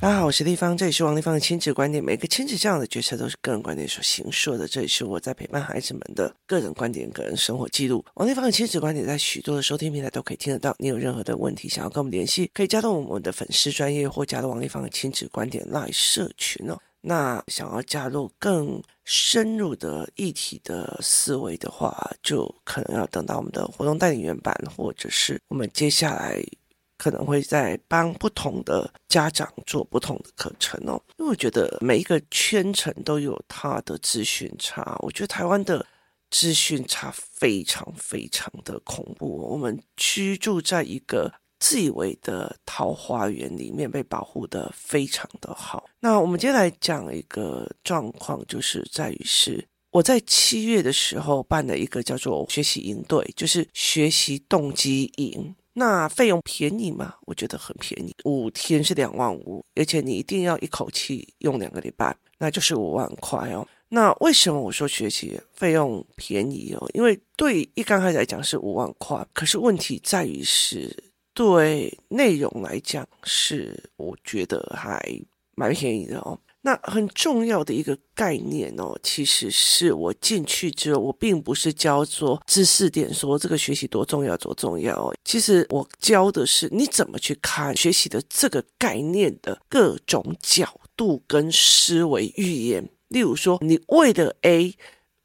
大家好，我是丽芳，这里是王丽芳的亲子观点。每个亲子这样的决策都是个人观点所形塑的，这里是我在陪伴孩子们的个人观点、个人生活记录。王丽芳的亲子观点在许多的收听平台都可以听得到。你有任何的问题想要跟我们联系，可以加入我们的粉丝专业或加入王丽芳的亲子观点赖社群哦。那想要加入更深入的议题的思维的话，就可能要等到我们的活动代理员版，或者是我们接下来。可能会在帮不同的家长做不同的课程哦，因为我觉得每一个圈层都有它的资讯差。我觉得台湾的资讯差非常非常的恐怖。我们居住在一个自以为的桃花源里面，被保护得非常的好。那我们接下来讲一个状况，就是在于是我在七月的时候办了一个叫做学习营队，就是学习动机营。那费用便宜吗？我觉得很便宜，五天是两万五，而且你一定要一口气用两个礼拜，那就是五万块哦。那为什么我说学习费用便宜哦？因为对一刚开始来讲是五万块，可是问题在于是对内容来讲是我觉得还蛮便宜的哦。那很重要的一个概念哦，其实是我进去之后，我并不是教做知识点，说这个学习多重要多重要哦。其实我教的是你怎么去看学习的这个概念的各种角度跟思维语言。例如说，你为了 A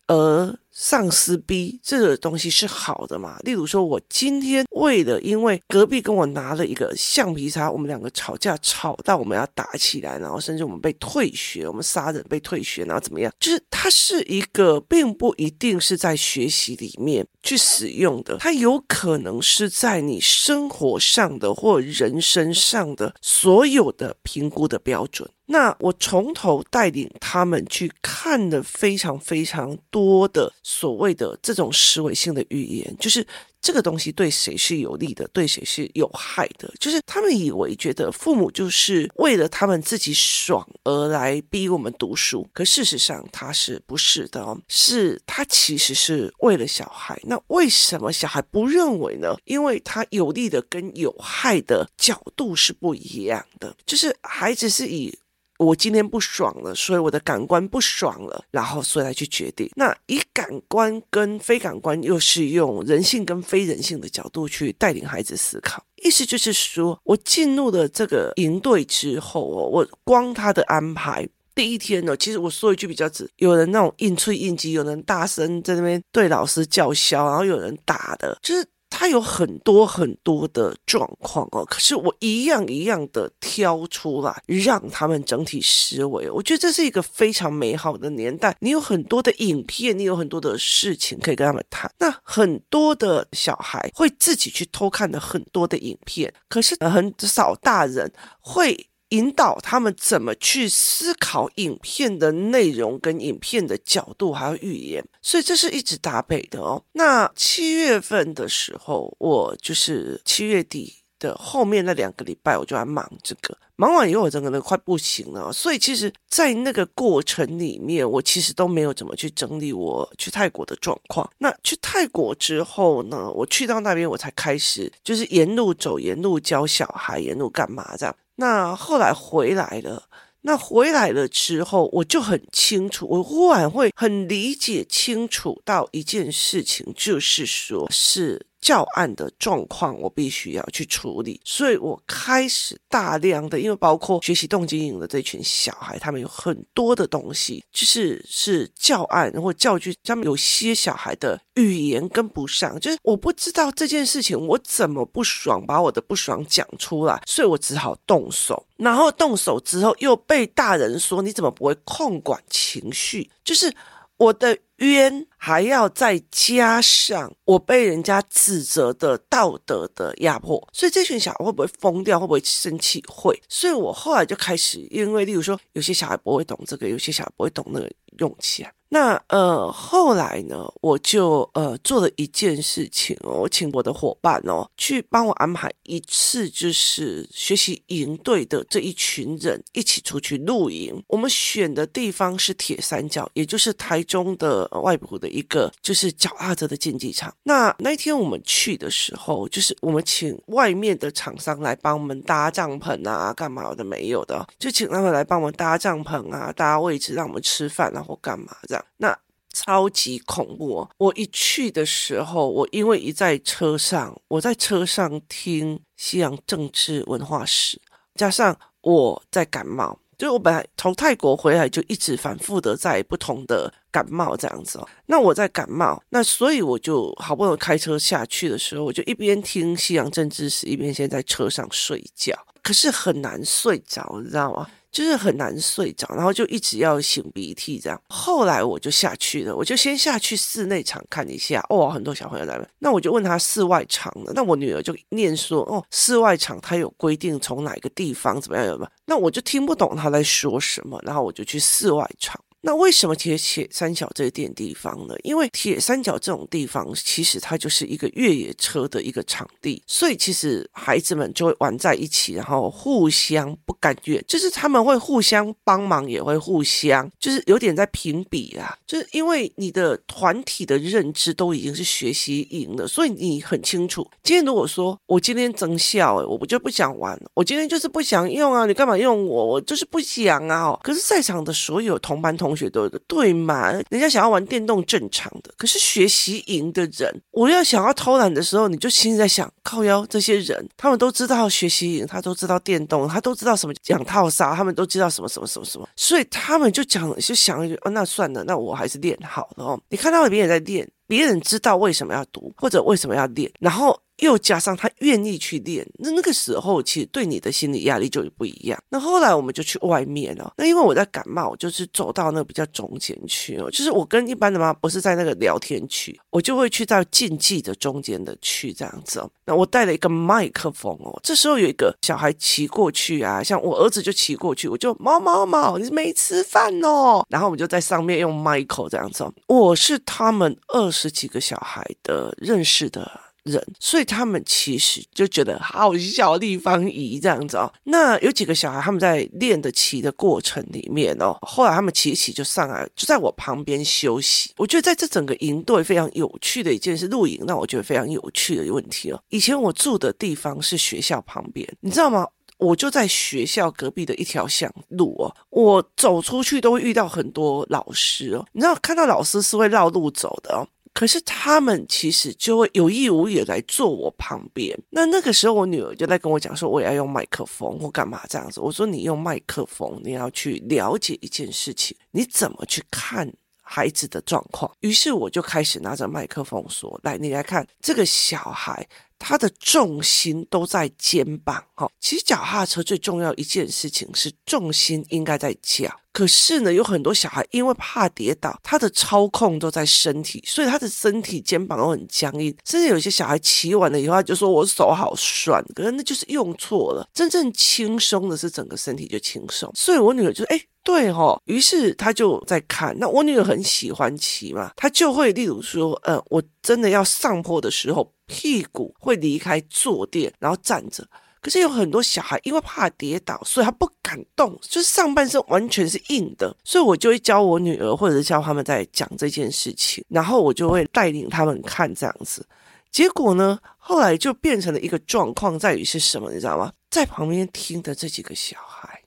而上司逼这个东西是好的嘛？例如说，我今天为了因为隔壁跟我拿了一个橡皮擦，我们两个吵架吵到我们要打起来，然后甚至我们被退学，我们杀人被退学，然后怎么样？就是它是一个，并不一定是在学习里面去使用的，它有可能是在你生活上的或人生上的所有的评估的标准。那我从头带领他们去看了非常非常多的所谓的这种思维性的语言，就是这个东西对谁是有利的，对谁是有害的。就是他们以为觉得父母就是为了他们自己爽而来逼我们读书，可事实上他是不是的哦？是他其实是为了小孩。那为什么小孩不认为呢？因为他有利的跟有害的角度是不一样的，就是孩子是以。我今天不爽了，所以我的感官不爽了，然后所以来去决定。那以感官跟非感官，又是用人性跟非人性的角度去带领孩子思考。意思就是说，我进入了这个营队之后哦，我光他的安排，第一天呢，其实我说一句比较直，有人那种应催应激，有人大声在那边对老师叫嚣，然后有人打的，就是。他有很多很多的状况哦，可是我一样一样的挑出来，让他们整体思维。我觉得这是一个非常美好的年代。你有很多的影片，你有很多的事情可以跟他们谈。那很多的小孩会自己去偷看的很多的影片，可是很少大人会。引导他们怎么去思考影片的内容跟影片的角度还有语言，所以这是一直搭配的哦。那七月份的时候，我就是七月底的后面那两个礼拜，我就在忙这个，忙完以后我整个人快不行了。所以其实，在那个过程里面，我其实都没有怎么去整理我去泰国的状况。那去泰国之后呢，我去到那边，我才开始就是沿路走，沿路教小孩，沿路干嘛这样。那后来回来了，那回来了之后，我就很清楚，我忽然会很理解清楚到一件事情，就是说是。教案的状况，我必须要去处理，所以我开始大量的，因为包括学习动机营的这群小孩，他们有很多的东西，就是是教案或教具，他们有些小孩的语言跟不上，就是我不知道这件事情，我怎么不爽，把我的不爽讲出来，所以我只好动手，然后动手之后又被大人说，你怎么不会控管情绪，就是。我的冤还要再加上我被人家指责的道德的压迫，所以这群小孩会不会疯掉？会不会生气？会。所以我后来就开始，因为例如说，有些小孩不会懂这个，有些小孩不会懂那个勇气啊。那呃后来呢，我就呃做了一件事情哦，我请我的伙伴哦去帮我安排一次，就是学习营队的这一群人一起出去露营。我们选的地方是铁三角，也就是台中的外埔的一个就是脚踏车的竞技场。那那一天我们去的时候，就是我们请外面的厂商来帮我们搭帐篷啊，干嘛的没有的，就请他们来帮我们搭帐篷啊，搭位置让我们吃饭然后干嘛这样。那超级恐怖哦！我一去的时候，我因为一在车上，我在车上听西洋政治文化史，加上我在感冒，就我本来从泰国回来就一直反复的在不同的感冒这样子哦。那我在感冒，那所以我就好不容易开车下去的时候，我就一边听西洋政治史，一边先在车上睡觉，可是很难睡着，你知道吗？就是很难睡着，然后就一直要擤鼻涕这样。后来我就下去了，我就先下去室内场看一下，哦，很多小朋友来了。那我就问他室外场的，那我女儿就念说，哦，室外场它有规定从哪个地方怎么样有没有？那我就听不懂他在说什么，然后我就去室外场。那为什么铁铁三角这点地方呢？因为铁三角这种地方，其实它就是一个越野车的一个场地，所以其实孩子们就会玩在一起，然后互相不甘愿，就是他们会互相帮忙，也会互相就是有点在评比啊。就是因为你的团体的认知都已经是学习赢了，所以你很清楚，今天如果说我今天增效，诶，我就不想玩，我今天就是不想用啊，你干嘛用我？我就是不想啊。可是，在场的所有同班同同学都有的对嘛？人家想要玩电动正常的，可是学习营的人，我要想要偷懒的时候，你就心里在想，靠腰这些人，他们都知道学习营，他都知道电动，他都知道什么讲套杀，他们都知道什么什么什么什么，所以他们就讲就想，哦，那算了，那我还是练好了哦。你看到别人在练，别人知道为什么要读或者为什么要练，然后。又加上他愿意去练，那那个时候其实对你的心理压力就不一样。那后来我们就去外面了。那因为我在感冒，就是走到那个比较中间区哦，就是我跟一般的妈妈不是在那个聊天区，我就会去到竞技的中间的区这样子哦。那我带了一个麦克风哦，这时候有一个小孩骑过去啊，像我儿子就骑过去，我就猫猫猫，你没吃饭哦。然后我们就在上面用麦克这样子哦，我是他们二十几个小孩的认识的。人，所以他们其实就觉得好小地方移这样子哦。那有几个小孩他们在练的骑的过程里面哦，后来他们骑一骑就上来，就在我旁边休息。我觉得在这整个营队非常有趣的一件事，露营让我觉得非常有趣的一个问题哦。以前我住的地方是学校旁边，你知道吗？我就在学校隔壁的一条巷路哦，我走出去都会遇到很多老师哦。你知道看到老师是会绕路走的哦。可是他们其实就会有意无意来坐我旁边。那那个时候，我女儿就在跟我讲说，我也要用麦克风我干嘛这样子。我说，你用麦克风，你要去了解一件事情，你怎么去看孩子的状况？于是我就开始拿着麦克风说：“来，你来看这个小孩。”他的重心都在肩膀，哈。其实脚踏车最重要一件事情是重心应该在脚。可是呢，有很多小孩因为怕跌倒，他的操控都在身体，所以他的身体肩膀都很僵硬。甚至有些小孩骑完了以后，他就说我手好酸，可是那就是用错了。真正轻松的是整个身体就轻松。所以我女儿就说：“哎，对哦。”于是他就在看。那我女儿很喜欢骑嘛，她就会例如说：“呃，我真的要上坡的时候。”屁股会离开坐垫，然后站着。可是有很多小孩因为怕跌倒，所以他不敢动，就是上半身完全是硬的。所以我就会教我女儿，或者是教他们在讲这件事情，然后我就会带领他们看这样子。结果呢，后来就变成了一个状况，在于是什么，你知道吗？在旁边听的这几个小孩，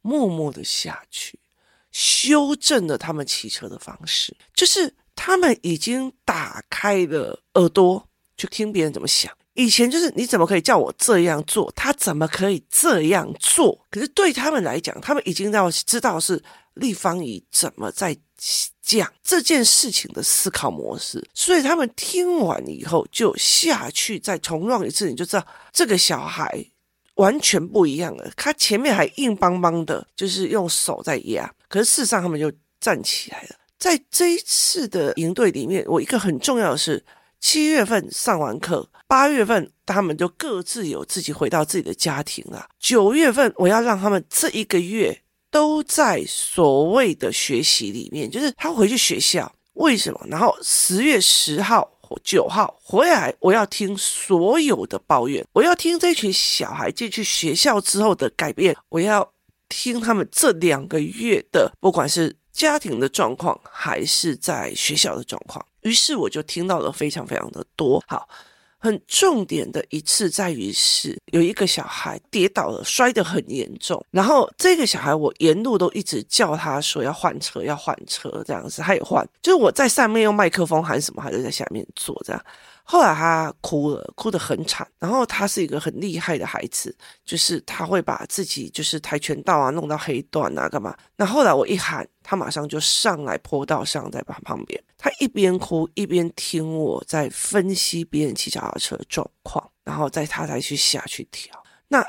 默默的下去，修正了他们骑车的方式，就是他们已经打开了耳朵。去听别人怎么想。以前就是你怎么可以叫我这样做？他怎么可以这样做？可是对他们来讲，他们已经要知道是立方体怎么在讲这件事情的思考模式。所以他们听完以后就下去再重让一次，你就知道这个小孩完全不一样了。他前面还硬邦邦的，就是用手在压，可是事实上他们就站起来了。在这一次的营队里面，我一个很重要的是。七月份上完课，八月份他们就各自有自己回到自己的家庭了。九月份我要让他们这一个月都在所谓的学习里面，就是他回去学校为什么？然后十月十号九号回来，我要听所有的抱怨，我要听这群小孩进去学校之后的改变，我要听他们这两个月的，不管是家庭的状况还是在学校的状况。于是我就听到了非常非常的多。好。很重点的一次在于是有一个小孩跌倒了，摔得很严重。然后这个小孩我沿路都一直叫他说要换车，要换车这样子，他也换。就是我在上面用麦克风喊什么，他就在下面坐这样。后来他哭了，哭得很惨。然后他是一个很厉害的孩子，就是他会把自己就是跆拳道啊弄到黑段啊干嘛。那后来我一喊，他马上就上来坡道上，在旁旁边。他一边哭一边听我在分析别人骑脚踏车的状况，然后再他才去下去调。那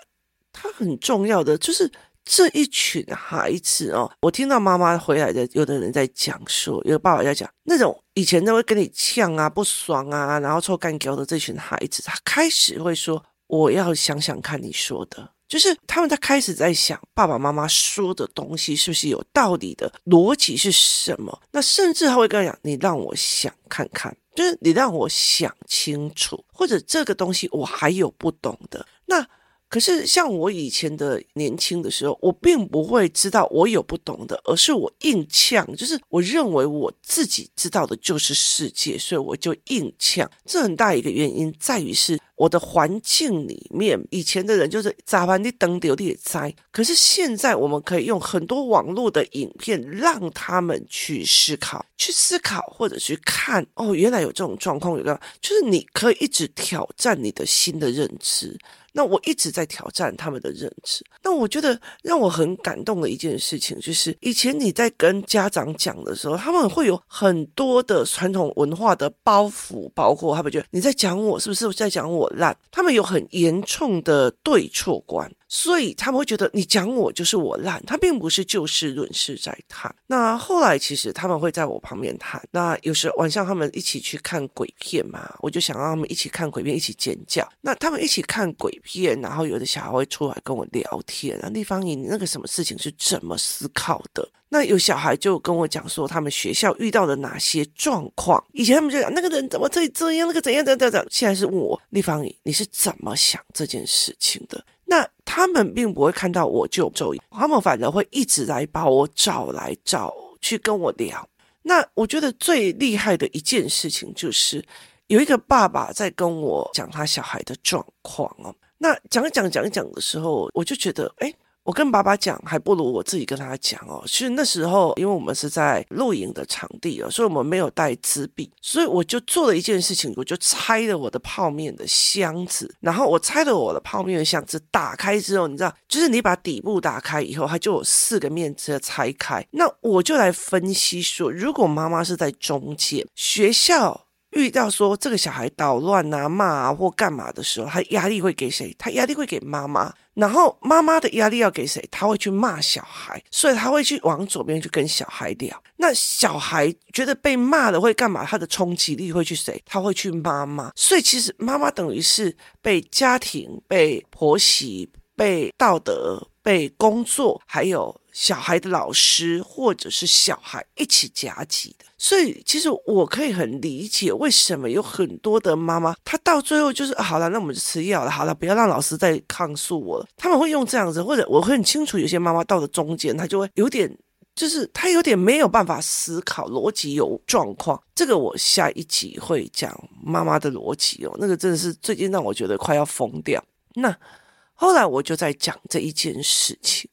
他很重要的就是。这一群孩子哦，我听到妈妈回来的，有的人在讲说，有个爸爸在讲，那种以前都会跟你呛啊、不爽啊，然后臭干譙的这群孩子，他开始会说：“我要想想看你说的，就是他们在开始在想，爸爸妈妈说的东西是不是有道理的，逻辑是什么？那甚至他会跟他讲：你让我想看看，就是你让我想清楚，或者这个东西我还有不懂的。”那可是，像我以前的年轻的时候，我并不会知道我有不懂的，而是我硬呛，就是我认为我自己知道的就是世界，所以我就硬呛。这很大一个原因在于是我的环境里面，以前的人就是咋办？你等丢你栽。可是现在我们可以用很多网络的影片，让他们去思考，去思考或者去看。哦，原来有这种状况，有个就是你可以一直挑战你的新的认知。那我一直在挑战他们的认知。那我觉得让我很感动的一件事情，就是以前你在跟家长讲的时候，他们会有很多的传统文化的包袱，包括他们觉得你在讲我是不是在讲我烂，他们有很严重的对错观。所以他们会觉得你讲我就是我烂，他并不是就事论事在谈。那后来其实他们会在我旁边谈。那有时晚上他们一起去看鬼片嘛，我就想让他们一起看鬼片，一起尖叫。那他们一起看鬼片，然后有的小孩会出来跟我聊天那，丽芳仪，你那个什么事情是怎么思考的？那有小孩就跟我讲说他们学校遇到的哪些状况。以前他们就讲那个人怎么这这样，那个怎样怎样怎样。现在是问我丽芳仪，你是怎么想这件事情的？那他们并不会看到我就走，他们反而会一直来把我找来找去跟我聊。那我觉得最厉害的一件事情就是有一个爸爸在跟我讲他小孩的状况哦。那讲讲讲讲的时候，我就觉得哎。我跟爸爸讲，还不如我自己跟他讲哦。其实那时候，因为我们是在露营的场地哦，所以我们没有带纸笔，所以我就做了一件事情，我就拆了我的泡面的箱子。然后我拆了我的泡面的箱子，打开之后，你知道，就是你把底部打开以后，它就有四个面子拆开。那我就来分析说，如果妈妈是在中间，学校。遇到说这个小孩捣乱啊、骂啊或干嘛的时候，他压力会给谁？他压力会给妈妈。然后妈妈的压力要给谁？他会去骂小孩，所以他会去往左边去跟小孩聊。那小孩觉得被骂了会干嘛？他的冲击力会去谁？他会去妈妈。所以其实妈妈等于是被家庭、被婆媳、被道德、被工作，还有。小孩的老师或者是小孩一起夹击的，所以其实我可以很理解为什么有很多的妈妈，她到最后就是好了，那我们就吃药了，好了，不要让老师再抗诉我了。他们会用这样子，或者我会很清楚，有些妈妈到了中间，她就会有点，就是她有点没有办法思考，逻辑有状况。这个我下一集会讲妈妈的逻辑哦，那个真的是最近让我觉得快要疯掉。那后来我就在讲这一件事情。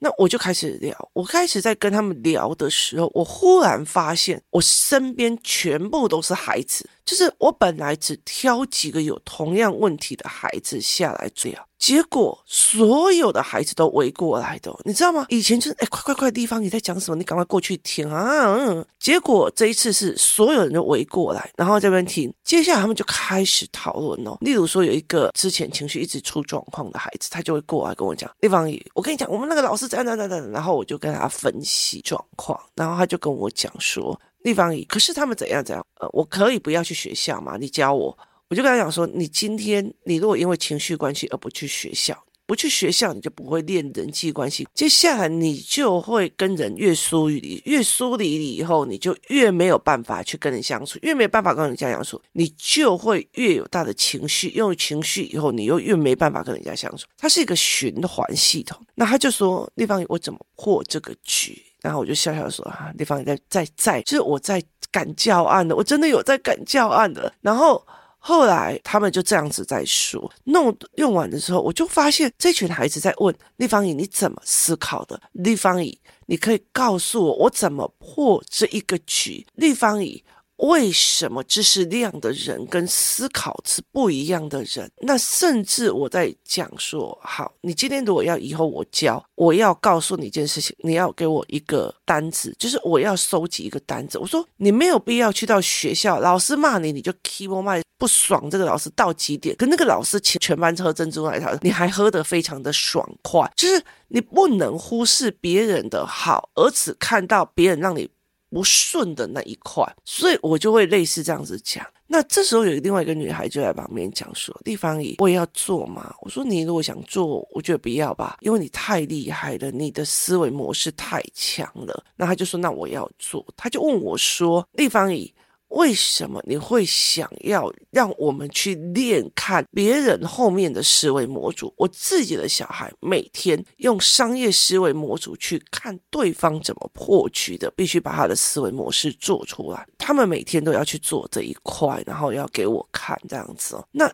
那我就开始聊，我开始在跟他们聊的时候，我忽然发现，我身边全部都是孩子，就是我本来只挑几个有同样问题的孩子下来聊。结果所有的孩子都围过来的，你知道吗？以前就是哎，快快快，地方你在讲什么？你赶快过去听啊！嗯，结果这一次是所有人都围过来，然后这边听。接下来他们就开始讨论哦。例如说，有一个之前情绪一直出状况的孩子，他就会过来跟我讲：“地方，我跟你讲，我们那个老师怎样怎样怎样。”然后我就跟他分析状况，然后他就跟我讲说：“立方姨，可是他们怎样怎样？呃，我可以不要去学校吗？你教我。”我就跟他讲说，你今天你如果因为情绪关系而不去学校，不去学校，你就不会练人际关系。接下来，你就会跟人越疏离，越疏离以后，你就越没有办法去跟人相处，越没有办法跟人家相处，你就会越有大的情绪。用情绪以后，你又越没办法跟人家相处。它是一个循环系统。那他就说：“丽芳，我怎么破这个局？”然后我就笑笑说：“啊，丽芳，你在在在，就是我在赶教案的，我真的有在赶教案的。”然后。后来他们就这样子在说，弄用完的时候，我就发现这群孩子在问丽芳仪，你怎么思考的？丽芳仪，你可以告诉我，我怎么破这一个局？丽芳仪。为什么知识量的人跟思考是不一样的人？那甚至我在讲说，好，你今天如果要以后我教，我要告诉你一件事情，你要给我一个单子，就是我要收集一个单子。我说你没有必要去到学校，老师骂你，你就 keep on 骂不爽。这个老师到几点？跟那个老师请全班喝珍珠奶茶，你还喝得非常的爽快。就是你不能忽视别人的好，而只看到别人让你。不顺的那一块，所以我就会类似这样子讲。那这时候有另外一个女孩就在旁边讲说：“丽芳仪，我也要做嘛？”我说：“你如果想做，我觉得不要吧，因为你太厉害了，你的思维模式太强了。”那她就说：“那我要做。”她就问我说：“丽芳仪。”为什么你会想要让我们去练看别人后面的思维模组？我自己的小孩每天用商业思维模组去看对方怎么破局的，必须把他的思维模式做出来。他们每天都要去做这一块，然后要给我看这样子哦。那。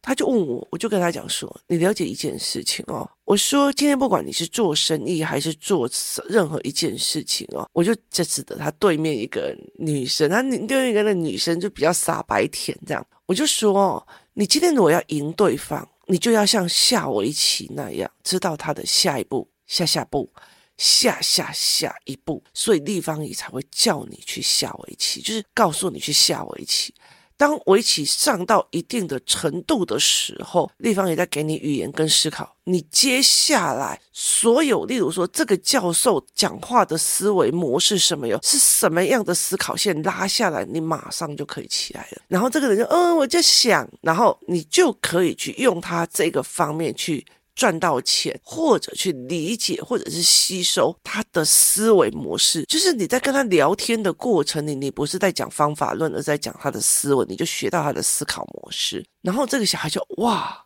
他就问我，我就跟他讲说：“你了解一件事情哦。”我说：“今天不管你是做生意还是做任何一件事情哦，我就这次的他对面一个女生，他对面一个那女生就比较傻白甜这样。我就说：你今天如果要赢对方，你就要像下围棋那样，知道他的下一步、下下步、下下下一步，所以丽芳仪才会叫你去下围棋，就是告诉你去下围棋。”当围棋上到一定的程度的时候，立方也在给你语言跟思考。你接下来所有，例如说这个教授讲话的思维模式什么哟，是什么样的思考线拉下来，你马上就可以起来了。然后这个人就嗯，我就想，然后你就可以去用他这个方面去。赚到钱，或者去理解，或者是吸收他的思维模式，就是你在跟他聊天的过程里，你不是在讲方法论，而在讲他的思维，你就学到他的思考模式。然后这个小孩就哇，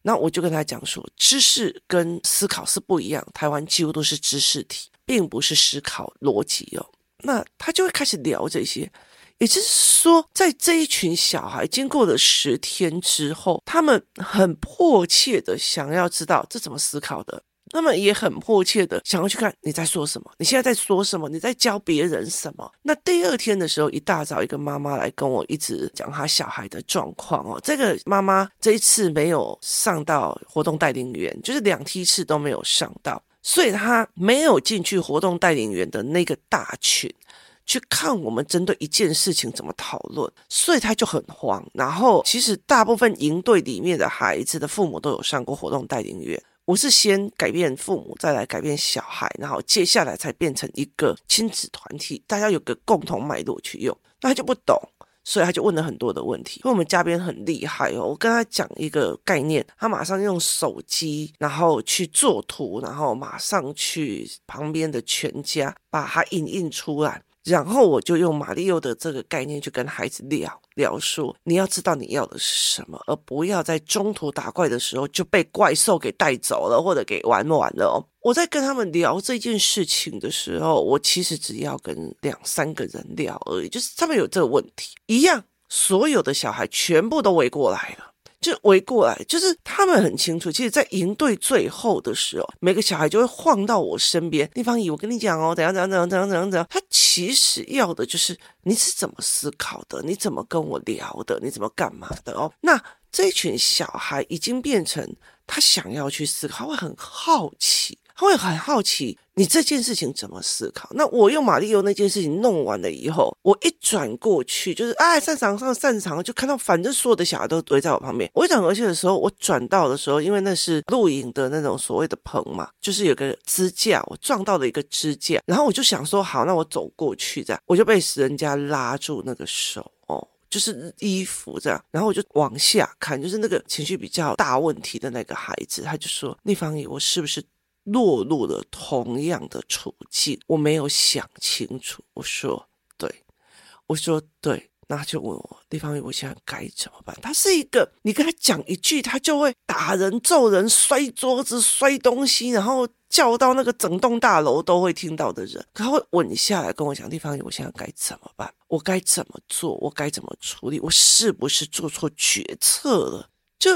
那我就跟他讲说，知识跟思考是不一样，台湾几乎都是知识题，并不是思考逻辑哦。那他就会开始聊这些。也就是说，在这一群小孩经过了十天之后，他们很迫切的想要知道这怎么思考的，那么也很迫切的想要去看你在说什么，你现在在说什么，你在教别人什么。那第二天的时候，一大早，一个妈妈来跟我一直讲她小孩的状况哦。这个妈妈这一次没有上到活动带领员，就是两梯次都没有上到，所以她没有进去活动带领员的那个大群。去看我们针对一件事情怎么讨论，所以他就很慌。然后其实大部分营队里面的孩子的父母都有上过活动带领员，我是先改变父母，再来改变小孩，然后接下来才变成一个亲子团体，大家有个共同脉络去用。那他就不懂，所以他就问了很多的问题。因为我们嘉宾很厉害哦，我跟他讲一个概念，他马上用手机，然后去做图，然后马上去旁边的全家把它影印出来。然后我就用马里奥的这个概念去跟孩子聊聊说，你要知道你要的是什么，而不要在中途打怪的时候就被怪兽给带走了，或者给玩完了哦。我在跟他们聊这件事情的时候，我其实只要跟两三个人聊而已，就是他们有这个问题一样，所有的小孩全部都围过来了。就围过来，就是他们很清楚。其实，在营队最后的时候，每个小孩就会晃到我身边。地方姨，我跟你讲哦，怎样怎样怎样怎样怎样怎样。他其实要的就是你是怎么思考的，你怎么跟我聊的，你怎么干嘛的哦。那这群小孩已经变成他想要去思考，他会很好奇。他会很好奇你这件事情怎么思考。那我用马里欧那件事情弄完了以后，我一转过去，就是哎，擅长上擅长，就看到反正所有的小孩都围在我旁边。我一转过去的时候，我转到的时候，因为那是露营的那种所谓的棚嘛，就是有个支架，我撞到了一个支架，然后我就想说好，那我走过去这样，我就被人家拉住那个手哦。就是衣服这样。然后我就往下看，就是那个情绪比较大问题的那个孩子，他就说：“丽芳姨，我是不是落入了同样的处境？我没有想清楚。”我说：“对。”我说：“对。”那他就问我，丽芳姨，我现在该怎么办？他是一个，你跟他讲一句，他就会打人、揍人、摔桌子、摔东西，然后叫到那个整栋大楼都会听到的人。他会稳下来跟我讲，丽芳姨，我现在该怎么办？我该怎么做？我该怎么处理？我是不是做错决策了？就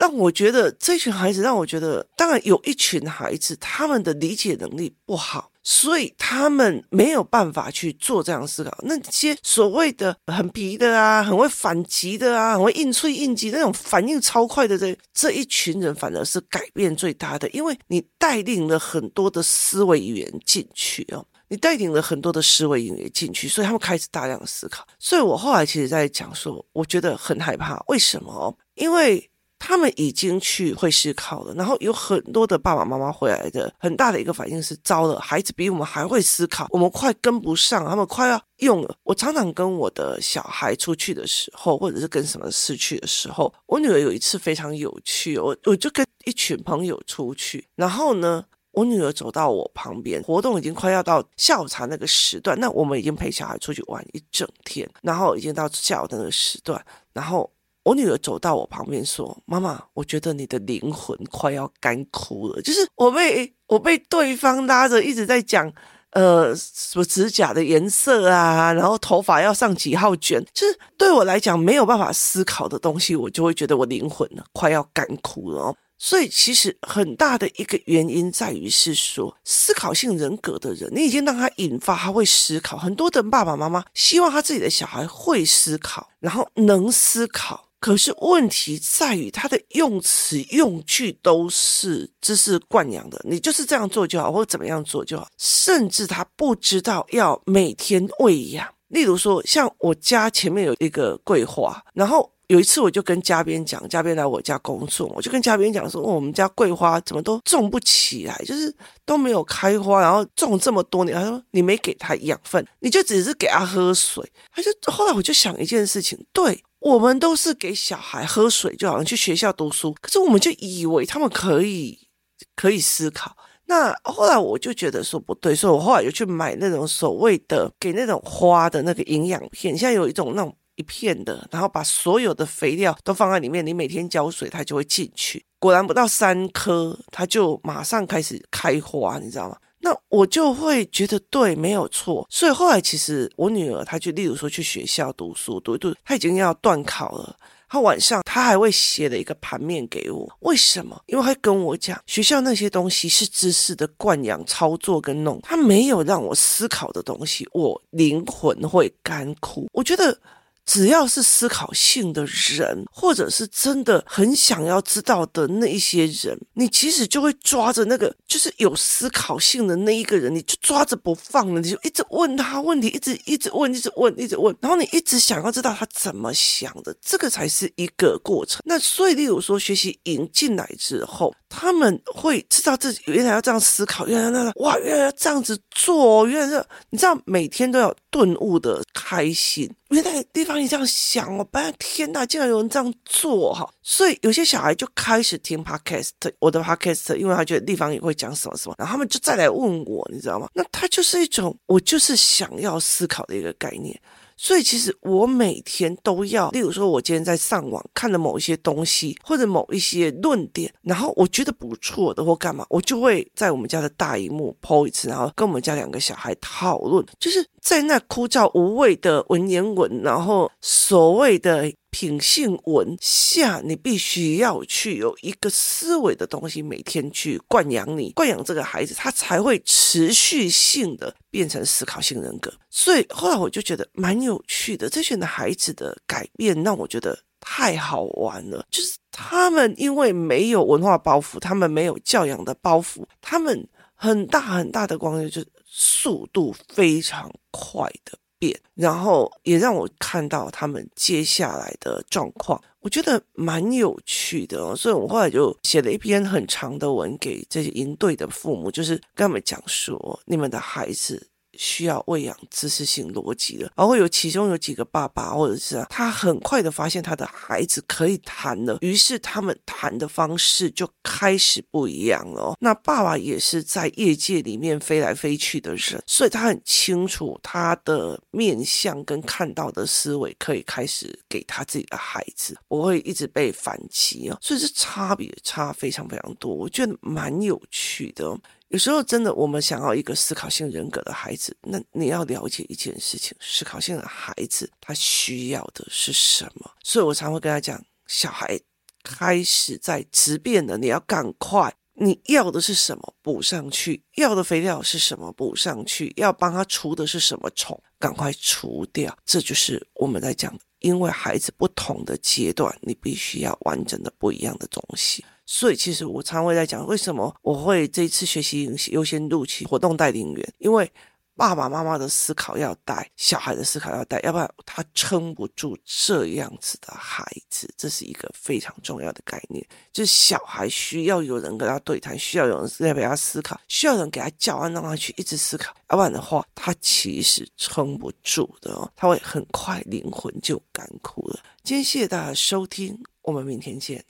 让我觉得这群孩子，让我觉得，当然有一群孩子，他们的理解能力不好。所以他们没有办法去做这样思考。那些所谓的很皮的啊，很会反击的啊，很会应脆应急那种反应超快的这这一群人，反而是改变最大的，因为你带领了很多的思维语言进去哦，你带领了很多的思维语言进去，所以他们开始大量的思考。所以我后来其实在讲说，我觉得很害怕，为什么？因为。他们已经去会思考了，然后有很多的爸爸妈妈回来的很大的一个反应是：糟了，孩子比我们还会思考，我们快跟不上，他们快要用了。我常常跟我的小孩出去的时候，或者是跟什么事去的时候，我女儿有一次非常有趣，我我就跟一群朋友出去，然后呢，我女儿走到我旁边，活动已经快要到下午茶那个时段，那我们已经陪小孩出去玩一整天，然后已经到下午的那个时段，然后。我女儿走到我旁边说：“妈妈，我觉得你的灵魂快要干枯了。”就是我被我被对方拉着一直在讲，呃，什么指甲的颜色啊，然后头发要上几号卷，就是对我来讲没有办法思考的东西，我就会觉得我灵魂呢快要干枯了。所以其实很大的一个原因在于是说，思考性人格的人，你已经让他引发他会思考。很多的爸爸妈妈希望他自己的小孩会思考，然后能思考。可是问题在于，他的用词用句都是知识惯养的，你就是这样做就好，或者怎么样做就好，甚至他不知道要每天喂养。例如说，像我家前面有一个桂花，然后有一次我就跟嘉宾讲，嘉宾来我家工作，我就跟嘉宾讲说，我们家桂花怎么都种不起来，就是都没有开花，然后种这么多年，他说你没给他养分，你就只是给他喝水，他就后来我就想一件事情，对。我们都是给小孩喝水，就好像去学校读书。可是我们就以为他们可以可以思考。那后来我就觉得说不对，所以我后来就去买那种所谓的给那种花的那个营养片。现在有一种那种一片的，然后把所有的肥料都放在里面，你每天浇水，它就会进去。果然不到三颗，它就马上开始开花，你知道吗？那我就会觉得对，没有错。所以后来其实我女儿她就例如说去学校读书，读一读，她已经要段考了。她晚上她还会写了一个盘面给我。为什么？因为她跟我讲，学校那些东西是知识的惯养、操作跟弄，她没有让我思考的东西，我灵魂会干枯。我觉得。只要是思考性的人，或者是真的很想要知道的那一些人，你其实就会抓着那个就是有思考性的那一个人，你就抓着不放了，你就一直问他问题，一直一直问，一直问，一直问，然后你一直想要知道他怎么想的，这个才是一个过程。那所以，例如说学习营进来之后，他们会知道自己原来要这样思考，原来那个哇，原来要这样子做，原来是你知道每天都要顿悟的开心。原来地方你这样想哦，不然天呐，竟然有人这样做哈！所以有些小孩就开始听 podcast，我的 podcast，因为他觉得地方也会讲什么什么，然后他们就再来问我，你知道吗？那他就是一种我就是想要思考的一个概念。所以其实我每天都要，例如说，我今天在上网看了某一些东西，或者某一些论点，然后我觉得不错的或干嘛，我就会在我们家的大萤幕 po 一次，然后跟我们家两个小孩讨论，就是在那枯燥无味的文言文，然后所谓的。品性文下，你必须要去有一个思维的东西，每天去惯养你，惯养这个孩子，他才会持续性的变成思考性人格。所以后来我就觉得蛮有趣的，这群的孩子的改变让我觉得太好玩了。就是他们因为没有文化包袱，他们没有教养的包袱，他们很大很大的光就是速度非常快的。变，然后也让我看到他们接下来的状况，我觉得蛮有趣的哦。所以我后来就写了一篇很长的文给这些营队的父母，就是跟他们讲说，你们的孩子需要喂养知识性逻辑的，然后有其中有几个爸爸或者是啊，他很快的发现他的孩子可以谈了，于是他们谈的方式就开始不一样了。那爸爸也是在业界里面飞来飞去的人，所以他很清楚他的面向跟看到的思维可以开始给他自己的孩子，不会一直被反击啊。所以这差别差非常非常多，我觉得蛮有趣的。有时候真的，我们想要一个思考性人格的孩子，那你要了解一件事情：思考性的孩子他需要的是什么？所以我常会跟他讲，小孩开始在质变了，你要赶快，你要的是什么补上去？要的肥料是什么补上去？要帮他除的是什么虫？赶快除掉。这就是我们在讲，因为孩子不同的阶段，你必须要完整的不一样的东西。所以，其实我常会在讲，为什么我会这一次学习优先录取活动带领员？因为爸爸妈妈的思考要带，小孩的思考要带，要不然他撑不住这样子的孩子。这是一个非常重要的概念，就是小孩需要有人跟他对谈，需要有人在陪他思考，需要人给他教案，让他去一直思考。要不然的话，他其实撑不住的哦，他会很快灵魂就干枯了。今天谢谢大家收听，我们明天见。